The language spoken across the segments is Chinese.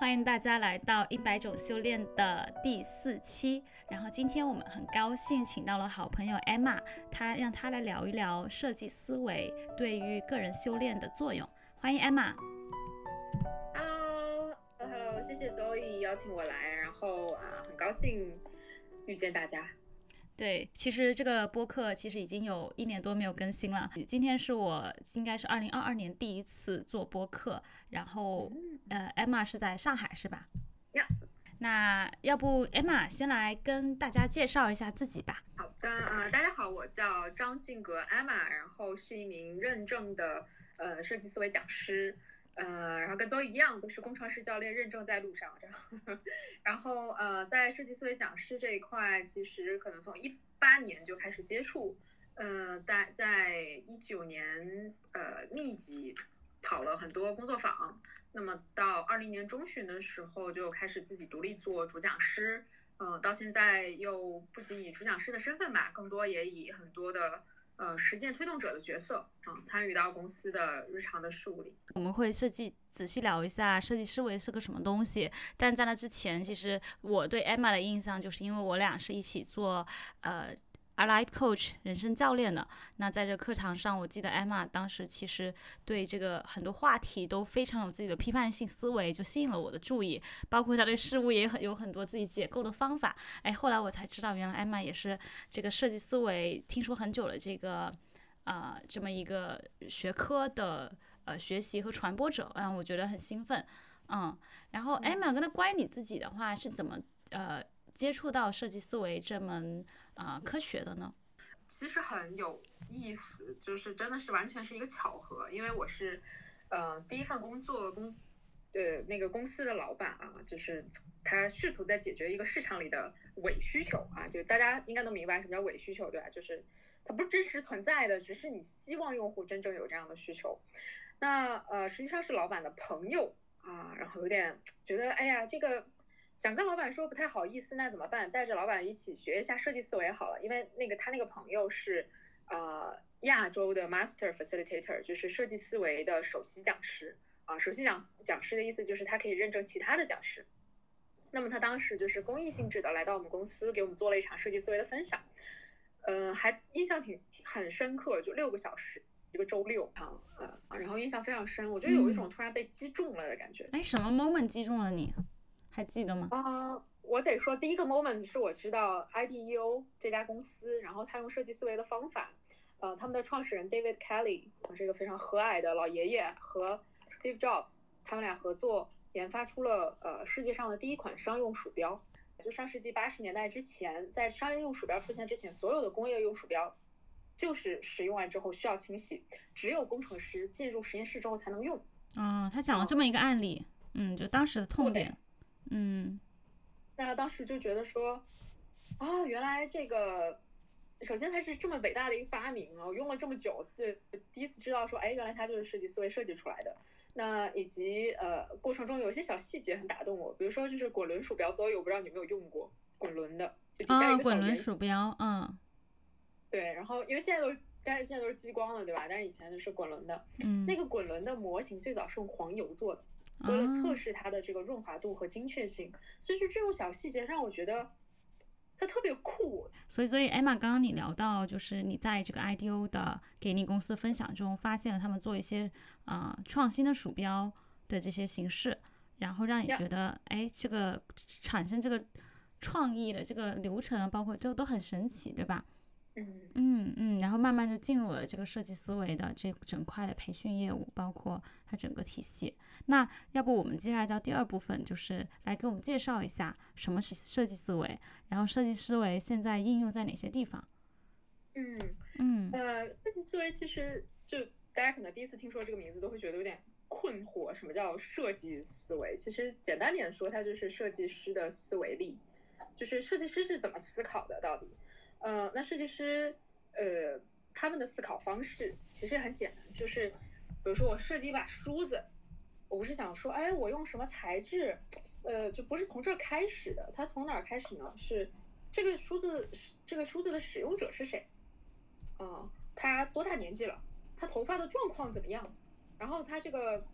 欢迎大家来到一百种修炼的第四期。然后今天我们很高兴请到了好朋友 Emma，她让她来聊一聊设计思维对于个人修炼的作用。欢迎 Emma。Hello，Hello，谢谢周易邀请我来，然后啊，很高兴遇见大家。对，其实这个播客其实已经有一年多没有更新了。今天是我应该是二零二二年第一次做播客，然后呃，Emma 是在上海是吧？呀。那要不 Emma 先来跟大家介绍一下自己吧。好的啊、呃，大家好，我叫张静格 Emma，然后是一名认证的呃设计思维讲师。呃，然后跟周一样，都是工程师教练认证在路上。然后，然后呃，在设计思维讲师这一块，其实可能从一八年就开始接触，呃，在在一九年呃密集跑了很多工作坊，那么到二零年中旬的时候就开始自己独立做主讲师，嗯、呃，到现在又不仅以主讲师的身份吧，更多也以很多的。呃，实践推动者的角色啊，参与到公司的日常的事务里。我们会设计仔细聊一下设计思维是个什么东西。但在那之前，其实我对 Emma 的印象就是因为我俩是一起做呃 Life Coach 人生教练的。那在这课堂上，我记得 Emma 当时其实对这个很多话题都非常有自己的批判性思维，就吸引了我的注意。包括他对事物也很有很多自己解构的方法。哎，后来我才知道，原来 Emma 也是这个设计思维听说很久了这个呃这么一个学科的呃学习和传播者。嗯，我觉得很兴奋。嗯，然后 Emma 跟他关于你自己的话是怎么呃接触到设计思维这门啊、科学的呢？其实很有意思，就是真的是完全是一个巧合，因为我是，呃，第一份工作公，呃，那个公司的老板啊，就是他试图在解决一个市场里的伪需求啊，就大家应该都明白什么叫伪需求，对吧？就是它不是真实存在的，只是你希望用户真正有这样的需求。那呃，实际上是老板的朋友啊，然后有点觉得，哎呀，这个。想跟老板说不太好意思，那怎么办？带着老板一起学一下设计思维好了，因为那个他那个朋友是呃亚洲的 Master Facilitator，就是设计思维的首席讲师啊。首席讲讲师的意思就是他可以认证其他的讲师。那么他当时就是公益性质的来到我们公司，给我们做了一场设计思维的分享，呃，还印象挺很深刻，就六个小时一个周六啊，呃，然后印象非常深，我觉得有一种突然被击中了的感觉。哎、嗯，什么 moment 击中了你？还记得吗？啊、uh,，我得说，第一个 moment 是我知道 IDEO 这家公司，然后他用设计思维的方法，呃，他们的创始人 David Kelly 是一个非常和蔼的老爷爷，和 Steve Jobs 他们俩合作研发出了呃世界上的第一款商用鼠标。就上世纪八十年代之前，在商业用鼠标出现之前，所有的工业用鼠标就是使用完之后需要清洗，只有工程师进入实验室之后才能用。啊、哦，他讲了这么一个案例，嗯，就当时的痛点。嗯，那当时就觉得说，哦，原来这个，首先它是这么伟大的一个发明啊，我用了这么久，对，第一次知道说，哎，原来它就是设计思维设计出来的。那以及呃，过程中有一些小细节很打动我，比如说就是滚轮鼠标，所以我不知道你有没有用过滚轮的，就底下一个小哦、滚轮鼠标，嗯，对，然后因为现在都，但是现在都是激光了，对吧？但是以前就是滚轮的，嗯，那个滚轮的模型最早是用黄油做的。为了测试它的这个润滑度和精确性，所以说这种小细节让我觉得它特别酷。所以，所以 Emma 刚刚你聊到，就是你在这个 IDO 的给你公司的分享中，发现了他们做一些啊、呃、创新的鼠标的这些形式，然后让你觉得，哎，这个产生这个创意的这个流程，包括这个都很神奇，对吧？嗯嗯嗯，然后慢慢就进入了这个设计思维的这整块的培训业务，包括它整个体系。那要不我们接下来到第二部分，就是来给我们介绍一下什么是设计思维，然后设计思维现在应用在哪些地方？嗯嗯呃，设计思维其实就大家可能第一次听说这个名字都会觉得有点困惑，什么叫设计思维？其实简单点说，它就是设计师的思维力，就是设计师是怎么思考的到底。呃，那设计师，呃，他们的思考方式其实很简单，就是，比如说我设计一把梳子，我不是想说，哎，我用什么材质，呃，就不是从这儿开始的，它从哪儿开始呢？是这个梳子，这个梳子的使用者是谁？啊、他多大年纪了？他头发的状况怎么样？然后他这个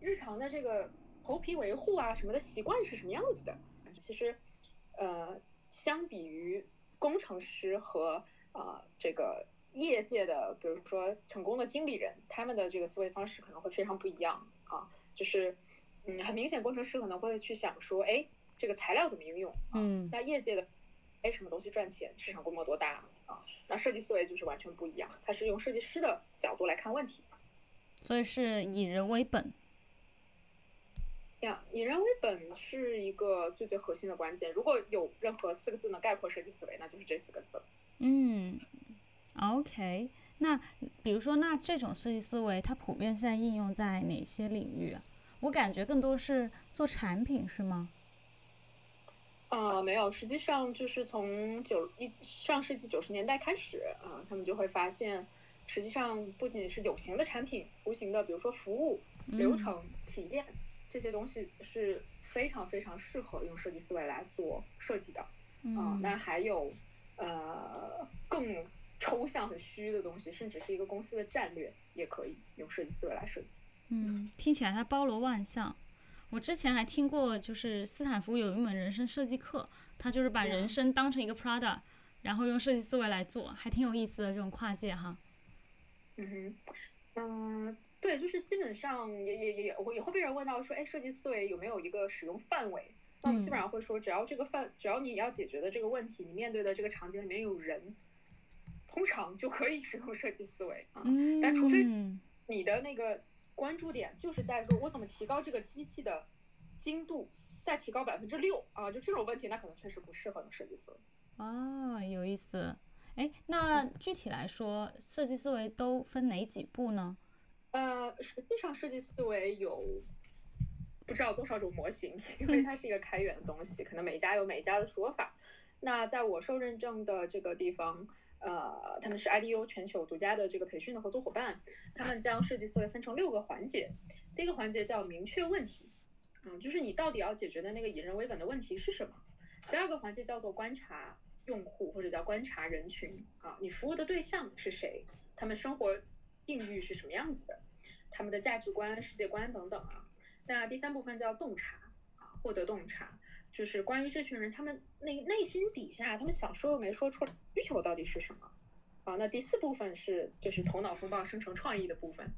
日常的这个头皮维护啊什么的习惯是什么样子的。其实，呃，相比于工程师和呃这个业界的，比如说成功的经理人，他们的这个思维方式可能会非常不一样啊。就是，嗯，很明显，工程师可能会去想说，哎，这个材料怎么应用？嗯，那业界的，哎，什么东西赚钱，市场规模多大啊？那设计思维就是完全不一样，他是用设计师的角度来看问题。所以是以人为本。呀，以人为本是一个最最核心的关键。如果有任何四个字能概括设计思维，那就是这四个字。嗯，OK。那比如说，那这种设计思维它普遍现在应用在哪些领域？我感觉更多是做产品，是吗？呃，没有，实际上就是从九一上世纪九十年代开始啊，他们就会发现，实际上不仅是有形的产品，无形的，比如说服务、流程、体验。这些东西是非常非常适合用设计思维来做设计的，嗯，那还有呃更抽象、很虚的东西，甚至是一个公司的战略，也可以用设计思维来设计。嗯，听起来它包罗万象。我之前还听过，就是斯坦福有一门人生设计课，他就是把人生当成一个 product，然后用设计思维来做，还挺有意思的这种跨界哈。嗯哼，嗯。对，就是基本上也也也也，我也会被人问到说，哎，设计思维有没有一个使用范围？那我们基本上会说，只要这个范，只要你要解决的这个问题，你面对的这个场景里面有人，通常就可以使用设计思维啊。但除非你的那个关注点就是在说我怎么提高这个机器的精度，再提高百分之六啊，就这种问题，那可能确实不适合用设计思维。啊，有意思。哎，那具体来说，设计思维都分哪几步呢？呃，实际上设计思维有不知道多少种模型，因为它是一个开源的东西，可能每家有每家的说法。那在我受认证的这个地方，呃，他们是 IDU 全球独家的这个培训的合作伙伴，他们将设计思维分成六个环节。第一个环节叫明确问题，嗯，就是你到底要解决的那个以人为本的问题是什么。第二个环节叫做观察用户或者叫观察人群啊，你服务的对象是谁，他们生活境遇是什么样子的。他们的价值观、世界观等等啊，那第三部分叫洞察啊，获得洞察，就是关于这群人他们那内心底下他们想说又没说出来需求到底是什么啊？那第四部分是就是头脑风暴生成创意的部分，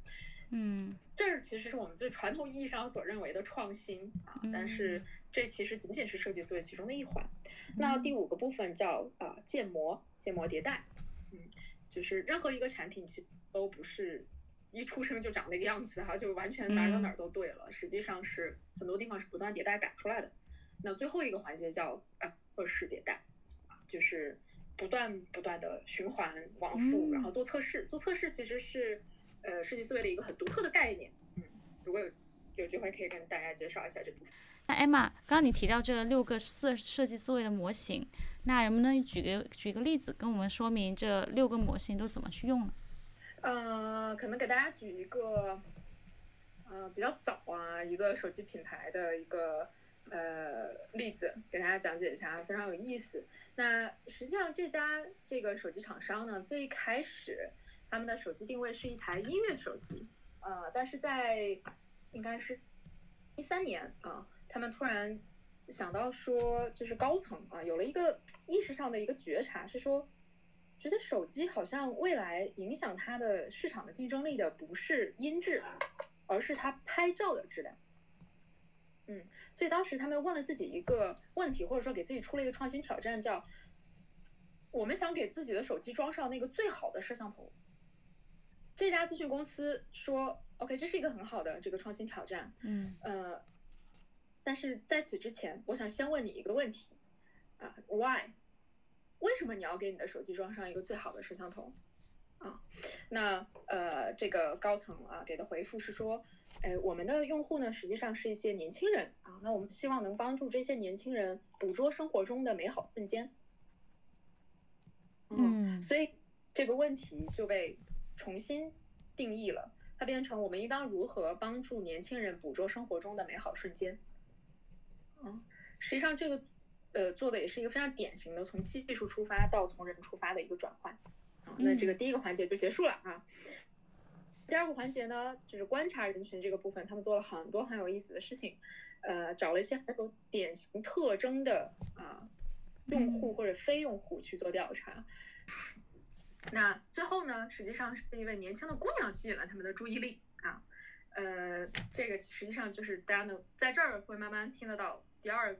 嗯，这其实是我们最传统意义上所认为的创新啊，但是这其实仅仅是设计思维其中的一环。那第五个部分叫啊建模、建模迭代，嗯，就是任何一个产品其实都不是。一出生就长那个样子哈，就完全哪到哪儿都对了。实际上是很多地方是不断迭代改出来的。那最后一个环节叫啊测试迭代，啊就是不断不断的循环往复，然后做测试。做测试其实是呃设计思维的一个很独特的概念。嗯，如果有有机会可以跟大家介绍一下这部分。那艾玛，刚刚你提到这六个设设计思维的模型，那能不能举个举个例子跟我们说明这六个模型都怎么去用呢？呃，可能给大家举一个，呃，比较早啊，一个手机品牌的一个呃例子，给大家讲解一下，非常有意思。那实际上这家这个手机厂商呢，最开始他们的手机定位是一台音乐手机，呃，但是在应该是一三年啊，他们突然想到说，就是高层啊，有了一个意识上的一个觉察，是说。觉得手机好像未来影响它的市场的竞争力的不是音质，而是它拍照的质量。嗯，所以当时他们问了自己一个问题，或者说给自己出了一个创新挑战，叫我们想给自己的手机装上那个最好的摄像头。这家咨询公司说：“OK，这是一个很好的这个创新挑战。”嗯，呃，但是在此之前，我想先问你一个问题啊，Why？为什么你要给你的手机装上一个最好的摄像头？啊，那呃，这个高层啊给的回复是说，哎，我们的用户呢实际上是一些年轻人啊，那我们希望能帮助这些年轻人捕捉生活中的美好瞬间。嗯，所以这个问题就被重新定义了，它变成我们应当如何帮助年轻人捕捉生活中的美好瞬间。嗯，实际上这个。呃，做的也是一个非常典型的从技术出发到从人出发的一个转换，啊，那这个第一个环节就结束了啊。第二个环节呢，就是观察人群这个部分，他们做了很多很有意思的事情，呃，找了一些很有典型特征的啊用户或者非用户去做调查。那最后呢，实际上是一位年轻的姑娘吸引了他们的注意力啊，呃，这个实际上就是大家能在这儿会慢慢听得到第二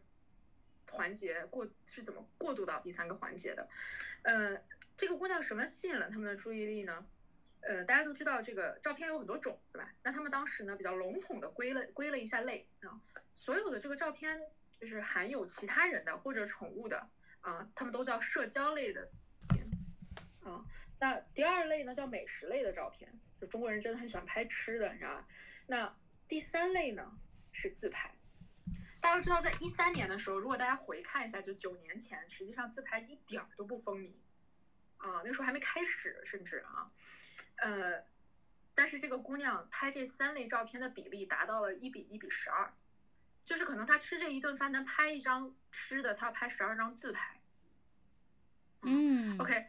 环节过是怎么过渡到第三个环节的，呃，这个姑娘什么吸引了他们的注意力呢？呃，大家都知道这个照片有很多种，对吧？那他们当时呢比较笼统的归了归了一下类啊，所有的这个照片就是含有其他人的或者宠物的啊，他们都叫社交类的啊。那第二类呢叫美食类的照片，就中国人真的很喜欢拍吃的，你知道吧？那第三类呢是自拍。大家都知道，在一三年的时候，如果大家回看一下，就九年前，实际上自拍一点儿都不风靡啊，那时候还没开始，甚至啊。呃，但是这个姑娘拍这三类照片的比例达到了一比一比十二，就是可能她吃这一顿饭，她拍一张吃的，她要拍十二张自拍。嗯，OK，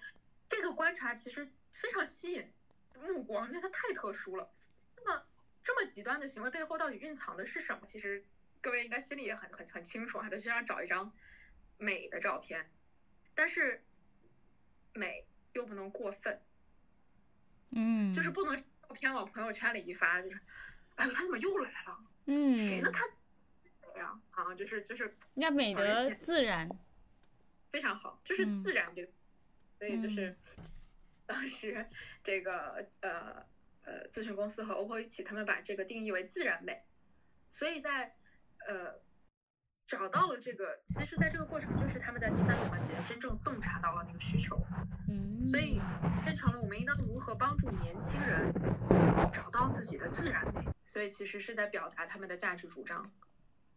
这个观察其实非常吸引目光，因为它太特殊了。那么这么极端的行为背后到底蕴藏的是什么？其实各位应该心里也很很很清楚啊，她就想找一张美的照片，但是美又不能过分。嗯，就是不能照片往朋友圈里一发，就是，哎呦，他怎么又来了？嗯，谁能看谁呀？啊，就是就是要美得自然，非常好，就是自然这个，所以就是 当时这个呃呃咨询公司和 OPPO 一起，他们把这个定义为自然美，所以在呃找到了这个，其实在这个过程就是他们在第三个环节真正洞察到了那个需求。嗯所以变成了我们应当如何帮助年轻人找到自己的自然美，所以其实是在表达他们的价值主张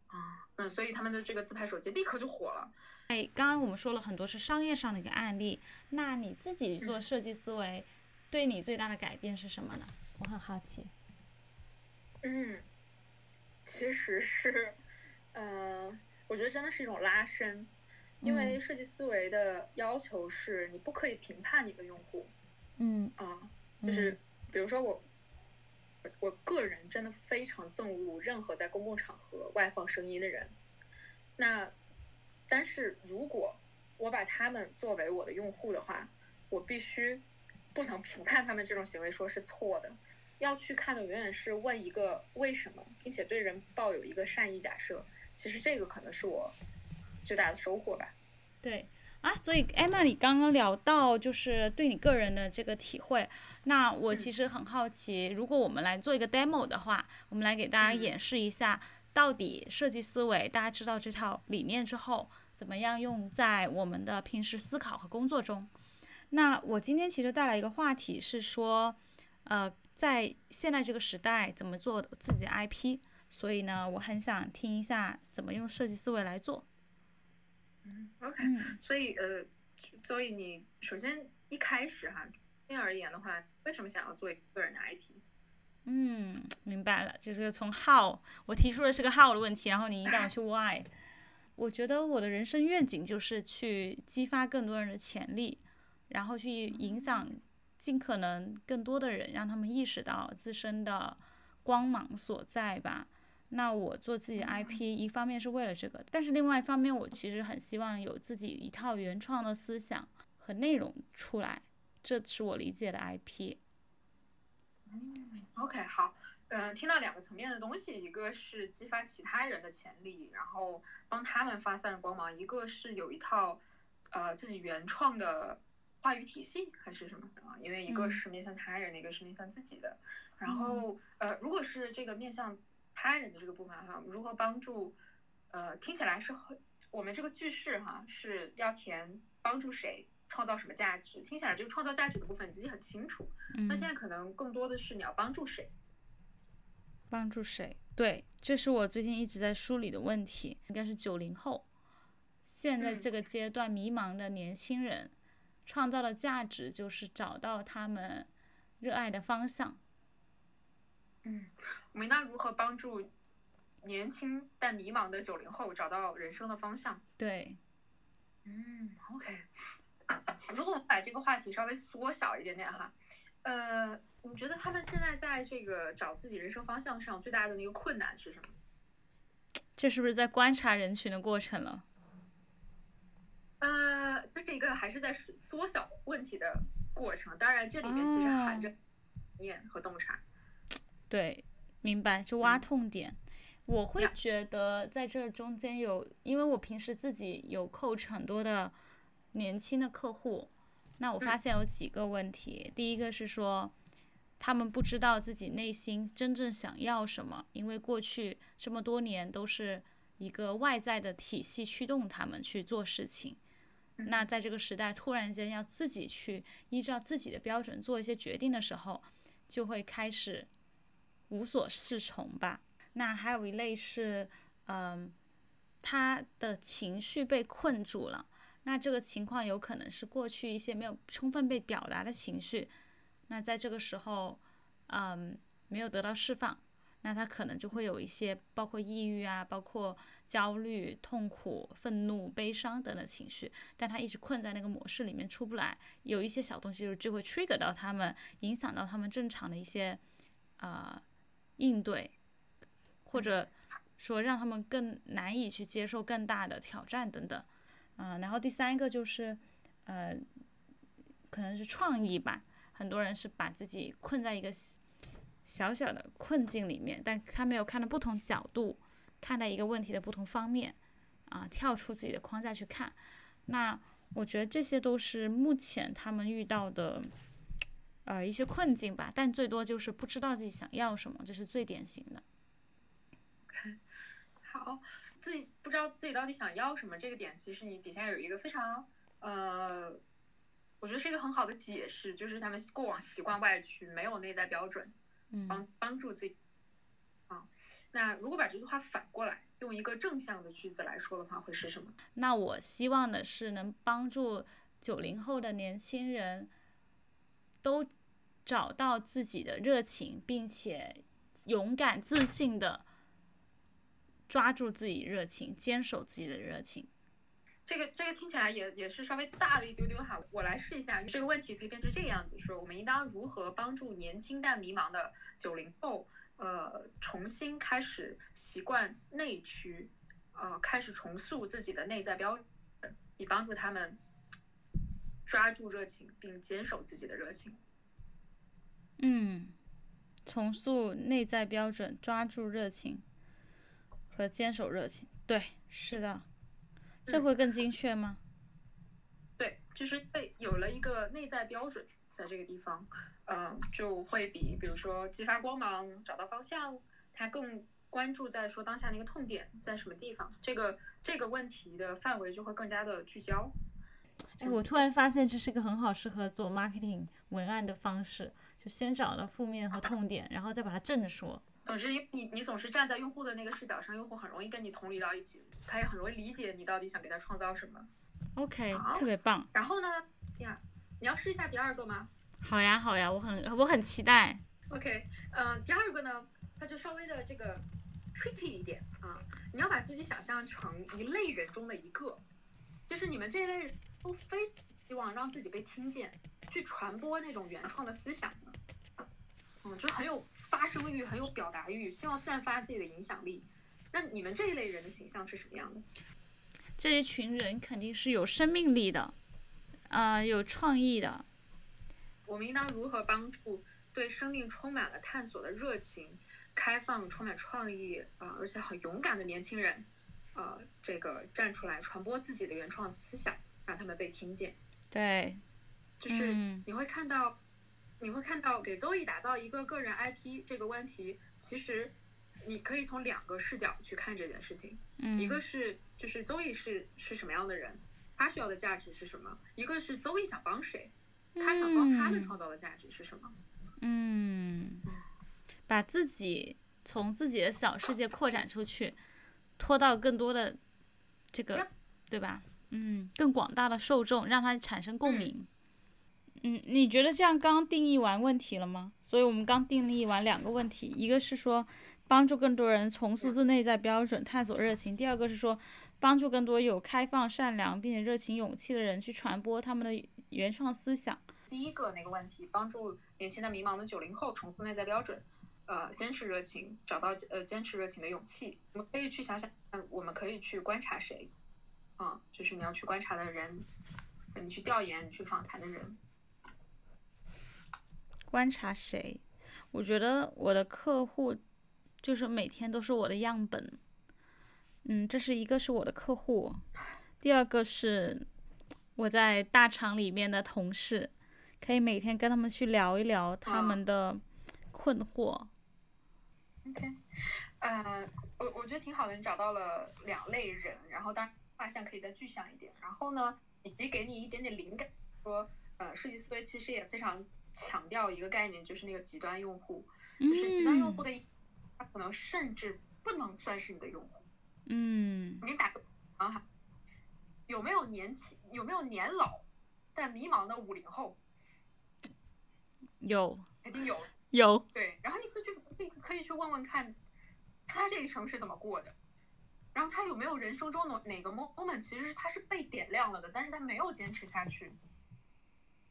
啊，那所以他们的这个自拍手机立刻就火了。哎，刚刚我们说了很多是商业上的一个案例，那你自己做设计思维，对你最大的改变是什么呢？我很好奇。嗯，其实是，呃，我觉得真的是一种拉伸。因为设计思维的要求是你不可以评判你的用户，嗯啊，就是比如说我，我个人真的非常憎恶任何在公共场合外放声音的人。那，但是如果我把他们作为我的用户的话，我必须不能评判他们这种行为说是错的，要去看的永远是问一个为什么，并且对人抱有一个善意假设。其实这个可能是我。最大的收获吧，对啊，所以 Emma，你刚刚聊到就是对你个人的这个体会，那我其实很好奇，如果我们来做一个 demo 的话，我们来给大家演示一下，到底设计思维，大家知道这套理念之后，怎么样用在我们的平时思考和工作中？那我今天其实带来一个话题是说，呃，在现在这个时代，怎么做自己的 IP？所以呢，我很想听一下怎么用设计思维来做。嗯，OK，所以呃，所以你首先一开始哈，面而言的话，为什么想要做一个人的 IP？嗯，明白了，就是从 How，我提出的是个 How 的问题，然后你引导我去 Why。我觉得我的人生愿景就是去激发更多人的潜力，然后去影响尽可能更多的人，让他们意识到自身的光芒所在吧。那我做自己的 IP，一方面是为了这个，但是另外一方面，我其实很希望有自己一套原创的思想和内容出来，这是我理解的 IP。嗯，OK，好，嗯，听到两个层面的东西，一个是激发其他人的潜力，然后帮他们发散光芒；一个是有一套呃自己原创的话语体系还是什么的，因为一个是面向他人的，一个是面向自己的。然后呃，如果是这个面向。他人的这个部分哈，如何帮助？呃，听起来是我们这个句式哈是要填帮助谁创造什么价值？听起来这个创造价值的部分你自己很清楚。那现在可能更多的是你要帮助谁？帮助谁？对，这是我最近一直在梳理的问题。应该是九零后，现在这个阶段迷茫的年轻人，创造的价值就是找到他们热爱的方向。嗯，我们应当如何帮助年轻但迷茫的九零后找到人生的方向？对，嗯，OK。如果我们把这个话题稍微缩小一点点哈，呃，你觉得他们现在在这个找自己人生方向上最大的那个困难是什么？这是不是在观察人群的过程了？呃，这是一个还是在缩小问题的过程。当然，这里面其实含着念和洞察。对，明白，就挖痛点。我会觉得在这中间有，因为我平时自己有 coach 很多的年轻的客户，那我发现有几个问题。第一个是说，他们不知道自己内心真正想要什么，因为过去这么多年都是一个外在的体系驱动他们去做事情。那在这个时代，突然间要自己去依照自己的标准做一些决定的时候，就会开始无所适从吧。那还有一类是，嗯，他的情绪被困住了。那这个情况有可能是过去一些没有充分被表达的情绪，那在这个时候，嗯，没有得到释放，那他可能就会有一些包括抑郁啊，包括焦虑、痛苦、愤怒、悲伤等等情绪，但他一直困在那个模式里面出不来。有一些小东西就就会 trigger 到他们，影响到他们正常的一些啊应对。或者说让他们更难以去接受更大的挑战等等，啊，然后第三个就是，呃，可能是创意吧。很多人是把自己困在一个小小的困境里面，但他没有看到不同角度看待一个问题的不同方面，啊，跳出自己的框架去看。那我觉得这些都是目前他们遇到的，呃，一些困境吧。但最多就是不知道自己想要什么，这是最典型的。好，自己不知道自己到底想要什么，这个点其实你底下有一个非常呃，我觉得是一个很好的解释，就是他们过往习惯外驱，没有内在标准，帮帮助自己。啊，那如果把这句话反过来，用一个正向的句子来说的话，会是什么？那我希望的是能帮助九零后的年轻人都找到自己的热情，并且勇敢自信的。抓住自己热情，坚守自己的热情。这个这个听起来也也是稍微大了一丢丢哈。我来试一下，这个问题可以变成这个样子：说我们应当如何帮助年轻但迷茫的九零后，呃，重新开始习惯内驱，呃，开始重塑自己的内在标准，以帮助他们抓住热情并坚守自己的热情。嗯，重塑内在标准，抓住热情。和坚守热情，对，是的，这会更精确吗？对，就是被有了一个内在标准，在这个地方，呃，就会比比如说激发光芒、找到方向，它更关注在说当下那个痛点在什么地方，这个这个问题的范围就会更加的聚焦。哎，我突然发现这是个很好适合做 marketing 文案的方式，就先找到负面和痛点，然后再把它正着说。总之，你你总是站在用户的那个视角上，用户很容易跟你同理到一起，他也很容易理解你到底想给他创造什么。OK，特别棒。然后呢，呀，你要试一下第二个吗？好呀，好呀，我很我很期待。OK，嗯，第二个呢，它就稍微的这个 tricky 一点啊，你要把自己想象成一类人中的一个，就是你们这类人都非希望让自己被听见，去传播那种原创的思想的，嗯，就很有。发声欲很有表达欲，希望散发自己的影响力。那你们这一类人的形象是什么样的？这一群人肯定是有生命力的，啊，有创意的。我们应当如何帮助对生命充满了探索的热情、开放、充满创意啊，而且很勇敢的年轻人，呃，这个站出来传播自己的原创思想，让他们被听见。对，就是你会看到。你会看到给 Zoe 打造一个个人 IP 这个问题，其实你可以从两个视角去看这件事情。嗯，一个是就是 Zoe 是是什么样的人，他需要的价值是什么？一个是 Zoe 想帮谁，他想帮他们创造的价值是什么？嗯，把自己从自己的小世界扩展出去，拖到更多的这个，对吧？嗯，更广大的受众，让他产生共鸣。嗯，嗯你觉得这样刚定义完问题了吗？所以我们刚定义完两个问题，一个是说帮助更多人重塑自内在标准，探索热情；第二个是说帮助更多有开放、善良并且热情、勇气的人去传播他们的原创思想。第一个那个问题，帮助年轻的迷茫的九零后重塑内在标准，呃，坚持热情，找到呃坚持热情的勇气。我们可以去想想，嗯，我们可以去观察谁，啊，就是你要去观察的人，你去调研、你去访谈的人。观察谁？我觉得我的客户就是每天都是我的样本。嗯，这是一个是我的客户，第二个是我在大厂里面的同事，可以每天跟他们去聊一聊他们的困惑。OK，呃，我我觉得挺好的，你找到了两类人，然后当然画像可以再具象一点，然后呢，以及给你一点点灵感，说呃，设计思维其实也非常强调一个概念，就是那个极端用户，就是极端用户的，他可能甚至不能算是你的用户。嗯，你打个方哈，有没有年轻，有没有年老但迷茫的五零后？有，肯定有。有。对，然后你可以去，可以可以去问问看，他这一生是怎么过的，然后他有没有人生中哪哪个 moment 其实他是被点亮了的，但是他没有坚持下去，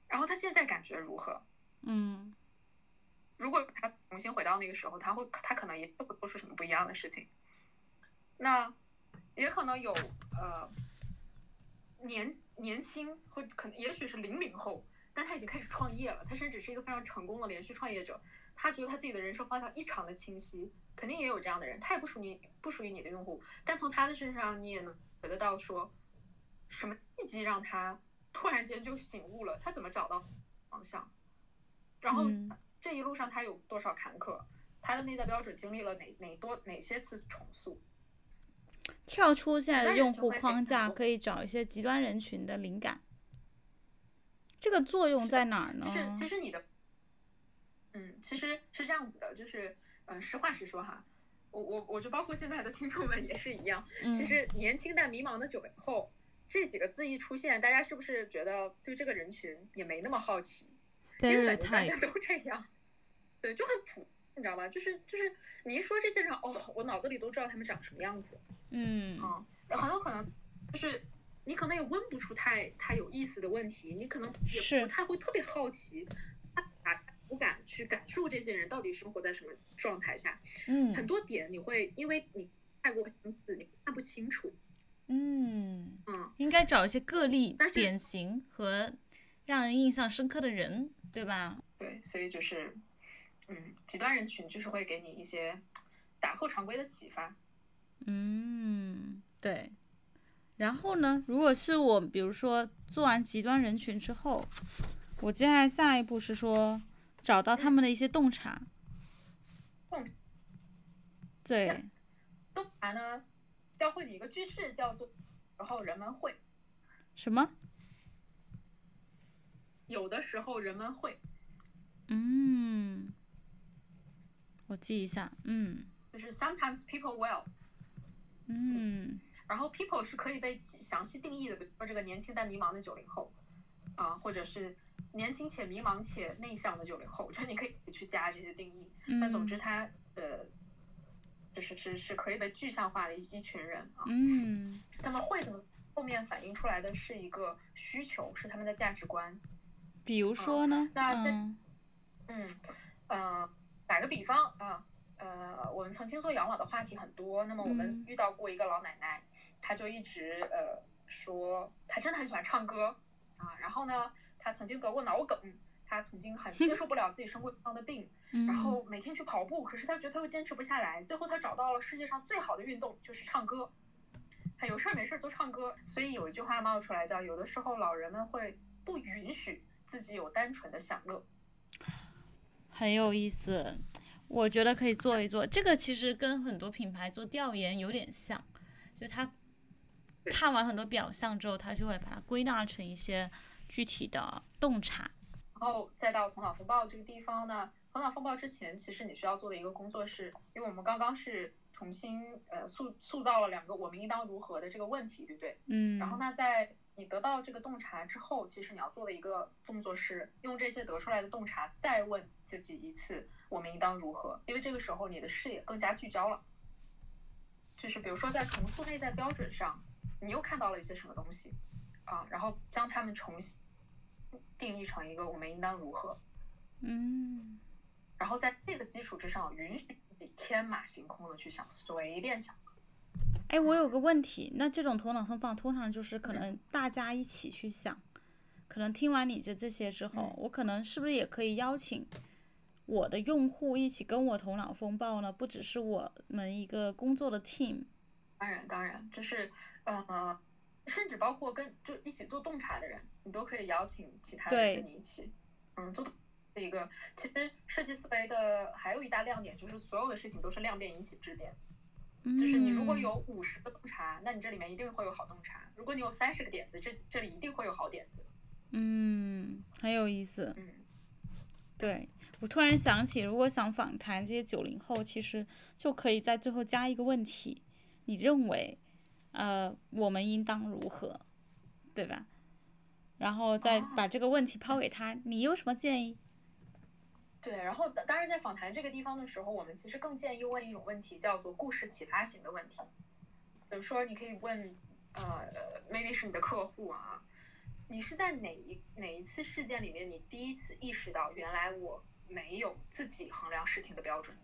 然后他现在感觉如何？嗯，如果他重新回到那个时候，他会他可能也不会做出什么不一样的事情。那也可能有呃年年轻或可能也许是零零后，但他已经开始创业了，他甚至是一个非常成功的连续创业者，他觉得他自己的人生方向异常的清晰，肯定也有这样的人，他也不属于不属于你的用户，但从他的身上你也能觉得到说，什么契机让他突然间就醒悟了，他怎么找到方向，然后这一路上他有多少坎坷，他的内在标准经历了哪哪多哪些次重塑。跳出现在的用户框架，可以找一些极端人群的灵感。这个作用在哪儿呢？就是其实你的，嗯，其实是这样子的，就是嗯，实话实说哈，我我我就包括现在的听众们也是一样。其实年轻但迷茫的九零后这几个字一出现，大家是不是觉得对这个人群也没那么好奇？因为大家都这样，对，就很普。你知道吧？就是就是你一说这些人，哦，我脑子里都知道他们长什么样子。嗯啊，很有可能就是你可能也问不出太太有意思的问题，你可能也不太会特别好奇，他不敢去感受这些人到底生活在什么状态下。嗯，很多点你会因为你太过相似，你看不清楚。嗯嗯，应该找一些个例、典型和让人印象深刻的人，对吧？对，所以就是。嗯，极端人群就是会给你一些打破常规的启发。嗯，对。然后呢，如果是我，比如说做完极端人群之后，我接下来下一步是说找到他们的一些洞察。洞。对。洞察呢，教会你一个句式，叫做“然后人们会”。什么？有的时候人们会。嗯。我记一下，嗯，就是 sometimes people will，嗯，然后 people 是可以被详细定义的，比如说这个年轻但迷茫的九零后，啊，或者是年轻且迷茫且内向的九零后，我觉得你可以去加这些定义。但总之，它呃，就是是是可以被具象化的一一群人啊。嗯，那么会怎么后面反映出来的是一个需求，是他们的价值观。比如说呢？那这，嗯，呃。打个比方啊，呃，我们曾经做养老的话题很多，那么我们遇到过一个老奶奶，她就一直呃说，她真的很喜欢唱歌啊，然后呢，她曾经得过脑梗，她曾经很接受不了自己生活上的病，然后每天去跑步，可是她觉得她又坚持不下来，最后她找到了世界上最好的运动，就是唱歌，她有事儿没事儿都唱歌，所以有一句话冒出来叫，有的时候老人们会不允许自己有单纯的享乐。很有意思，我觉得可以做一做。这个其实跟很多品牌做调研有点像，就他看完很多表象之后，他就会把它归纳成一些具体的洞察。然后再到头脑风暴这个地方呢，头脑风暴之前，其实你需要做的一个工作是，因为我们刚刚是重新呃塑塑造了两个我们应当如何的这个问题，对不对？嗯。然后那在你得到这个洞察之后，其实你要做的一个动作是用这些得出来的洞察再问自己一次：我们应当如何？因为这个时候你的视野更加聚焦了。就是比如说在重塑内在标准上，你又看到了一些什么东西啊？然后将它们重新定义成一个我们应当如何？嗯，然后在这个基础之上，允许自己天马行空的去想，随便想。哎，我有个问题，那这种头脑风暴通常就是可能大家一起去想，可能听完你这这些之后，我可能是不是也可以邀请我的用户一起跟我头脑风暴呢？不只是我们一个工作的 team。当然，当然，就是呃，甚至包括跟就一起做洞察的人，你都可以邀请其他人跟你一起，嗯，做一个。其实设计思维的还有一大亮点就是所有的事情都是量变引起质变，就是你如果有五十个洞察，那你这里面一定会有好洞察；如果你有三十个点子，这这里一定会有好点子。嗯，很有意思。嗯，对我突然想起，如果想访谈这些九零后，其实就可以在最后加一个问题。你认为，呃，我们应当如何，对吧？然后再把这个问题抛给他，你有什么建议？对，然后当然在访谈这个地方的时候，我们其实更建议问一种问题，叫做故事启发型的问题。比如说，你可以问，呃，maybe 是你的客户啊，你是在哪一哪一次事件里面，你第一次意识到，原来我没有自己衡量事情的标准。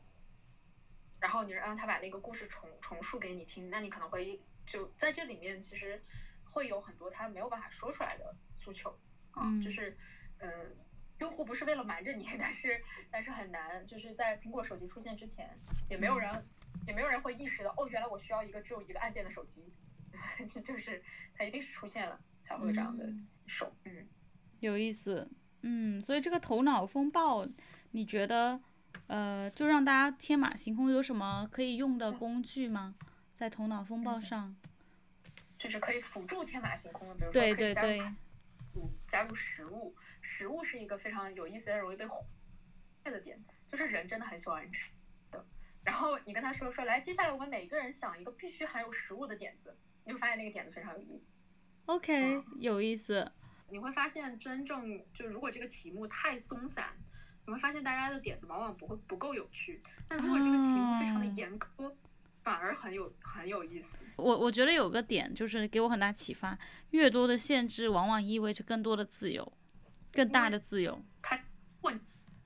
然后你让他把那个故事重重述给你听，那你可能会就在这里面，其实会有很多他没有办法说出来的诉求啊，就是嗯，用户不是为了瞒着你，但是但是很难，就是在苹果手机出现之前，也没有人也没有人会意识到，哦，原来我需要一个只有一个按键的手机，就是它一定是出现了才会有这样的手，嗯，有意思，嗯，所以这个头脑风暴，你觉得？呃，就让大家天马行空，有什么可以用的工具吗？在头脑风暴上，就是可以辅助天马行空的，比如说可以加入，嗯，加入食物，食物是一个非常有意思但容易被忽略的点，就是人真的很喜欢吃的。然后你跟他说说，来，接下来我们每个人想一个必须含有食物的点子，你就发现那个点子非常有意义。OK，有意思。你会发现，真正就如果这个题目太松散。你会发现大家的点子往往不会不够有趣，但如果这个题目非常的严苛，反而很有很有意思。我我觉得有个点就是给我很大启发，越多的限制往往意味着更多的自由，更大的自由。它迫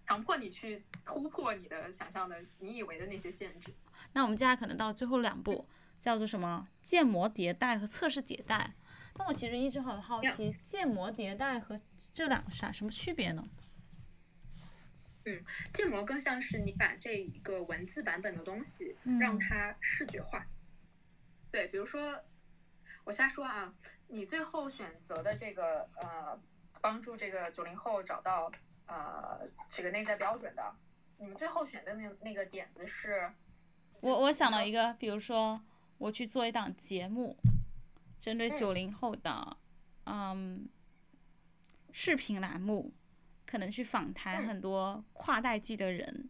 强迫你去突破你的想象的你以为的那些限制。那我们接下来可能到最后两步，叫做什么？建模迭代和测试迭代。那我其实一直很好奇，建模迭代和这两个啥什么区别呢？嗯，建模更像是你把这一个文字版本的东西让它视觉化。对，比如说我瞎说啊，你最后选择的这个呃，帮助这个九零后找到呃这个内在标准的，你们最后选的那那个点子是？我我想到一个，比如说我去做一档节目，针对九零后的嗯视频栏目。可能去访谈很多跨代际的人，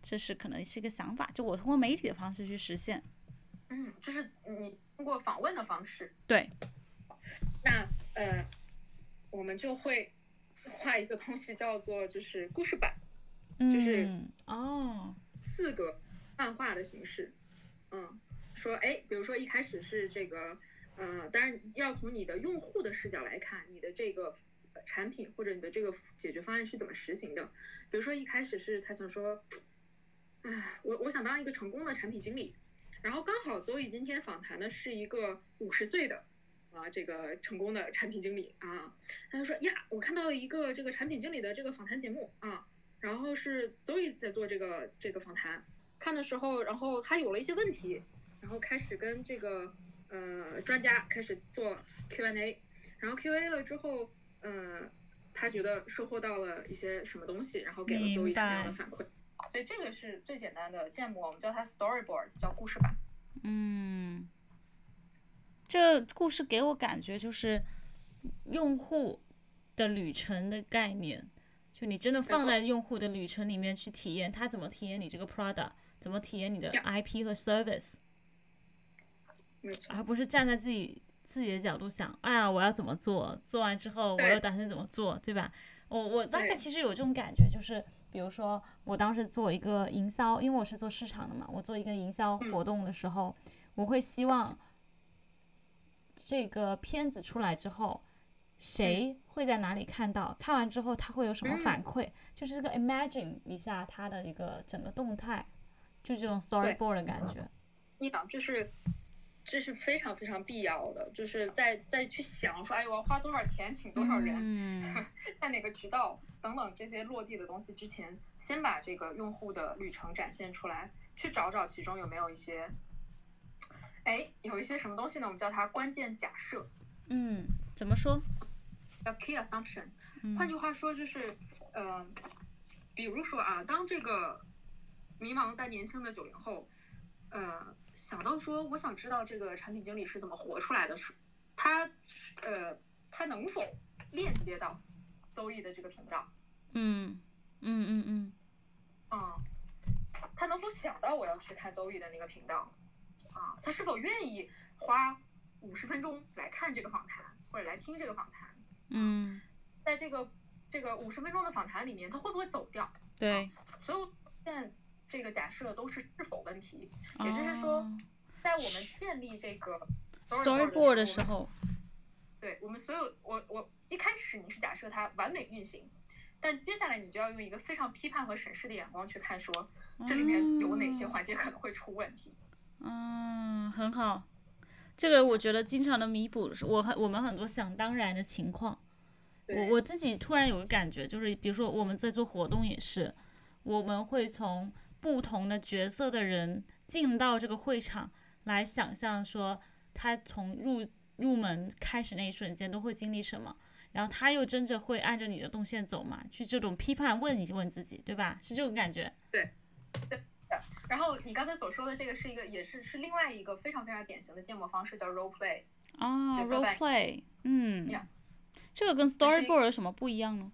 这是可能是一个想法。就我通过媒体的方式去实现。嗯，就是你通过访问的方式。对。那呃，我们就会画一个东西，叫做就是故事板，就是哦，四个漫画的形式。嗯，说哎，比如说一开始是这个，呃，当然要从你的用户的视角来看，你的这个。产品或者你的这个解决方案是怎么实行的？比如说一开始是他想说，哎，我我想当一个成功的产品经理，然后刚好邹宇今天访谈的是一个五十岁的啊这个成功的产品经理啊，他就说呀，我看到了一个这个产品经理的这个访谈节目啊，然后是 Zoe 在做这个这个访谈，看的时候，然后他有了一些问题，然后开始跟这个呃专家开始做 Q&A，然后 Q&A 了之后。呃，他觉得收获到了一些什么东西，然后给了周易什么样的反馈，所以这个是最简单的建模，我们叫它 storyboard，叫故事板。嗯，这故事给我感觉就是用户的旅程的概念，就你真的放在用户的旅程里面去体验，他怎么体验你这个 product，怎么体验你的 IP 和 service，而不是站在自己。自己的角度想，哎呀，我要怎么做？做完之后，我又打算怎么做，对吧？我我大概其实有这种感觉，就是比如说，我当时做一个营销，因为我是做市场的嘛，我做一个营销活动的时候，我会希望这个片子出来之后，谁会在哪里看到？看完之后他会有什么反馈？就是这个 imagine 一下他的一个整个动态，就这种 storyboard 的感觉。你想，就是这是非常非常必要的，就是在在去想说，哎，我要花多少钱请多少人，在哪个渠道等等这些落地的东西之前，先把这个用户的旅程展现出来，去找找其中有没有一些，哎，有一些什么东西呢？我们叫它关键假设。嗯，怎么说？叫 key assumption。换句话说，就是，呃，比如说啊，当这个迷茫但年轻的九零后，呃，想到说，我想知道这个产品经理是怎么活出来的，是，他，呃，他能否链接到邹毅的这个频道？嗯，嗯嗯嗯，啊，他能否想到我要去看邹毅的那个频道？啊，他是否愿意花？五十分钟来看这个访谈，或者来听这个访谈，嗯，在这个这个五十分钟的访谈里面，他会不会走掉？对，所有现这个假设都是是否问题，也就是说，在我们建立这个 storyboard 的时候，对我们所有我我一开始你是假设它完美运行，但接下来你就要用一个非常批判和审视的眼光去看，说这里面有哪些环节可能会出问题。嗯，很好。这个我觉得经常能弥补我很我们很多想当然的情况，我我自己突然有个感觉，就是比如说我们在做活动也是，我们会从不同的角色的人进到这个会场来想象说他从入入门开始那一瞬间都会经历什么，然后他又真正会按着你的动线走嘛？去这种批判问一问自己，对吧？是这种感觉。对，对。然后你刚才所说的这个是一个，也是是另外一个非常非常典型的建模方式，叫 role play。啊，role play，嗯，这个跟 storyboard 有什么不一样呢？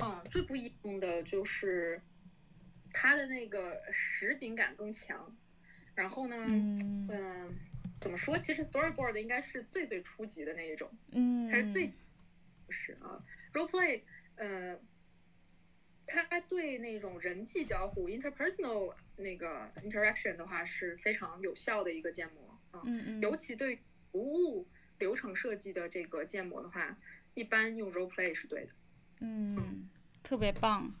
嗯，最不一样的就是它的那个实景感更强。然后呢，嗯，怎么说？其实 storyboard 应该是最最初级的那一种，嗯，还是最不是啊？role play，呃。他对那种人际交互 （interpersonal） 那个 interaction 的话是非常有效的一个建模啊，嗯嗯，尤其对服务流程设计的这个建模的话，一般用 role play 是对的。嗯，特别棒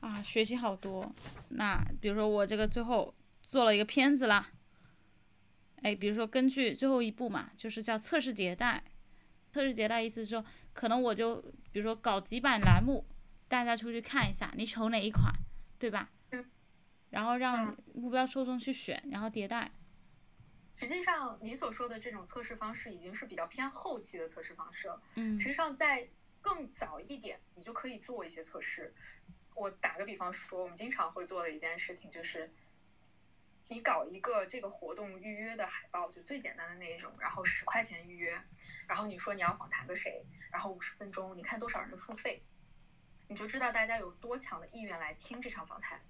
啊，学习好多。那比如说我这个最后做了一个片子啦，哎，比如说根据最后一步嘛，就是叫测试迭代。测试迭代意思是说，可能我就比如说搞几版栏目。大家出去看一下，你瞅哪一款，对吧？嗯。然后让目标受众去选，然后迭代。实际上，你所说的这种测试方式已经是比较偏后期的测试方式了。嗯。实际上，在更早一点，你就可以做一些测试。我打个比方说，我们经常会做的一件事情就是，你搞一个这个活动预约的海报，就最简单的那一种，然后十块钱预约，然后你说你要访谈个谁，然后五十分钟，你看多少人付费。你就知道大家有多强的意愿来听这场访谈，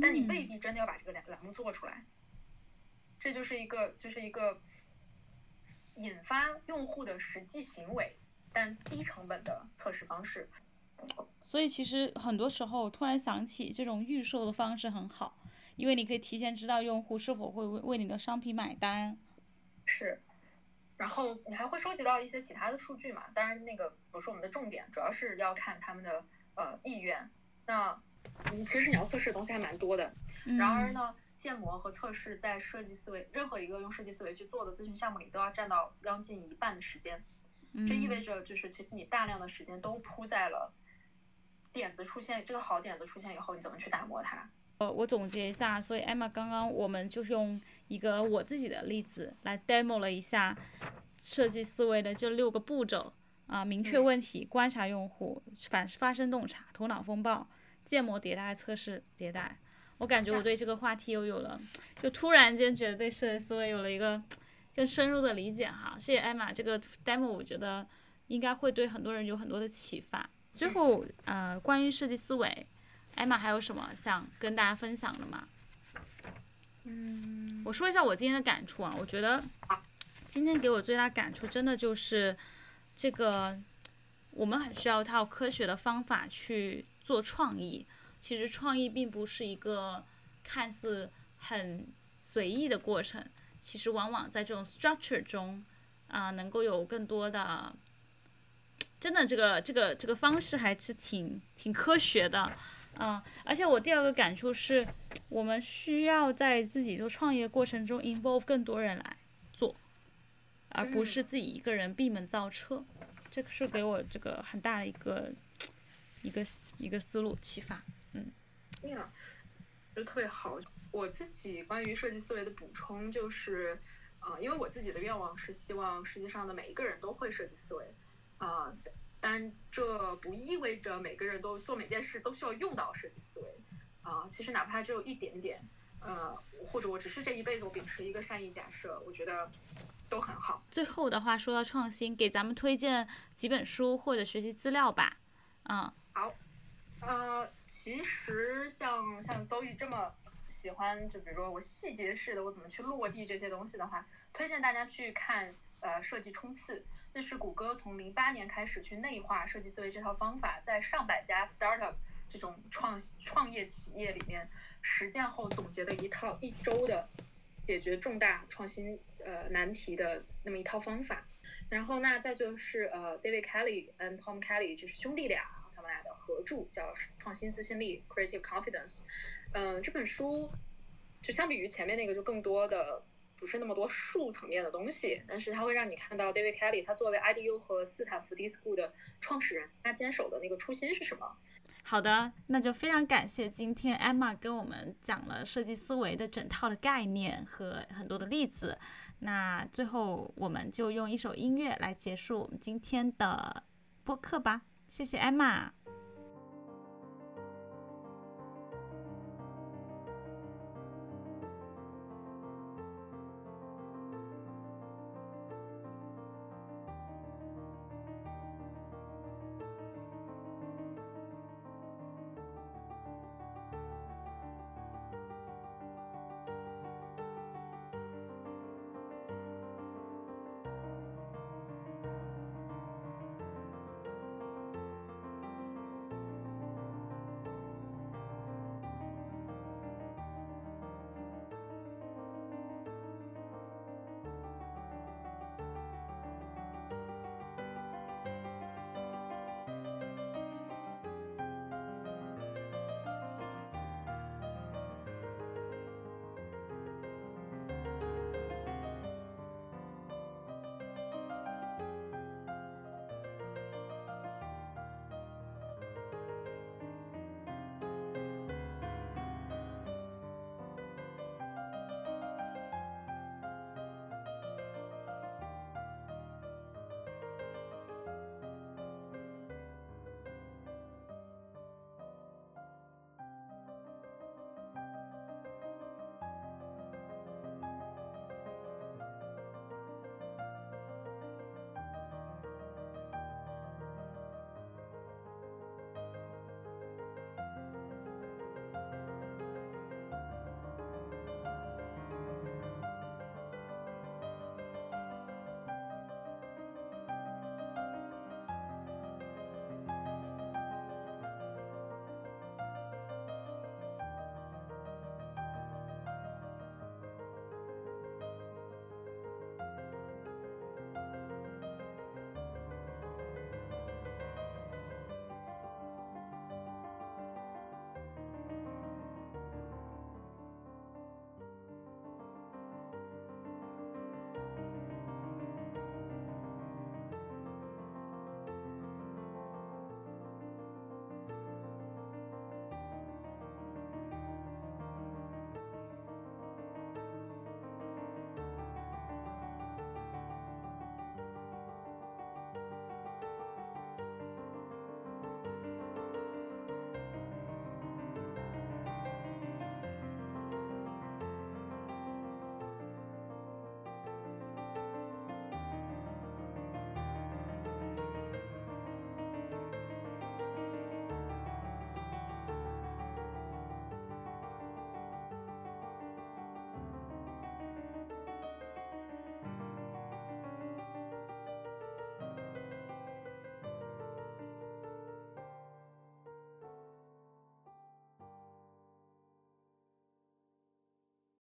但你未必真的要把这个栏栏目做出来。这就是一个，就是一个引发用户的实际行为，但低成本的测试方式。所以其实很多时候突然想起，这种预售的方式很好，因为你可以提前知道用户是否会为为你的商品买单。是。然后你还会收集到一些其他的数据嘛？当然那个不是我们的重点，主要是要看他们的呃意愿。那嗯，其实你要测试的东西还蛮多的。然而呢，建模和测试在设计思维任何一个用设计思维去做的咨询项目里，都要占到将近一半的时间。这意味着就是其实你大量的时间都扑在了点子出现这个好点子出现以后，你怎么去打磨它？呃，我总结一下，所以 Emma 刚刚我们就是用。一个我自己的例子来 demo 了一下设计思维的这六个步骤啊：明确问题、观察用户、反发生洞察、头脑风暴、建模迭代、测试迭代。我感觉我对这个话题又有了，就突然间觉得对设计思维有了一个更深入的理解哈。谢谢艾玛，这个 demo 我觉得应该会对很多人有很多的启发。最后呃，关于设计思维，艾玛还有什么想跟大家分享的吗？嗯，我说一下我今天的感触啊，我觉得今天给我最大感触真的就是这个，我们很需要一套科学的方法去做创意。其实创意并不是一个看似很随意的过程，其实往往在这种 structure 中啊，能够有更多的真的这个这个这个方式还是挺挺科学的，嗯，而且我第二个感触是，我们需要在自己做创业过程中 involve 更多人来做，而不是自己一个人闭门造车，这个是给我这个很大的一个一个一个思路启发，嗯，呀，就特别好。我自己关于设计思维的补充就是，呃，因为我自己的愿望是希望世界上的每一个人都会设计思维。啊，但这不意味着每个人都做每件事都需要用到设计思维啊。其实哪怕只有一点点，呃，或者我只是这一辈子我秉持一个善意假设，我觉得都很好。最后的话说到创新，给咱们推荐几本书或者学习资料吧。嗯，好。呃，其实像像邹毅这么喜欢，就比如说我细节式的我怎么去落地这些东西的话，推荐大家去看呃设计冲刺。那是谷歌从零八年开始去内化设计思维这套方法，在上百家 startup 这种创创业企业里面实践后总结的一套一周的解决重大创新呃难题的那么一套方法。然后那再就是呃 David Kelly 和 Tom Kelly 就是兄弟俩，他们俩的合著叫《创新自信力》（Creative Confidence）。嗯，这本书就相比于前面那个就更多的。不是那么多术层面的东西，但是它会让你看到 David Kelly 他作为 IDU 和斯坦福 D School 的创始人，他坚守的那个初心是什么？好的，那就非常感谢今天 Emma 跟我们讲了设计思维的整套的概念和很多的例子。那最后我们就用一首音乐来结束我们今天的播客吧。谢谢 Emma。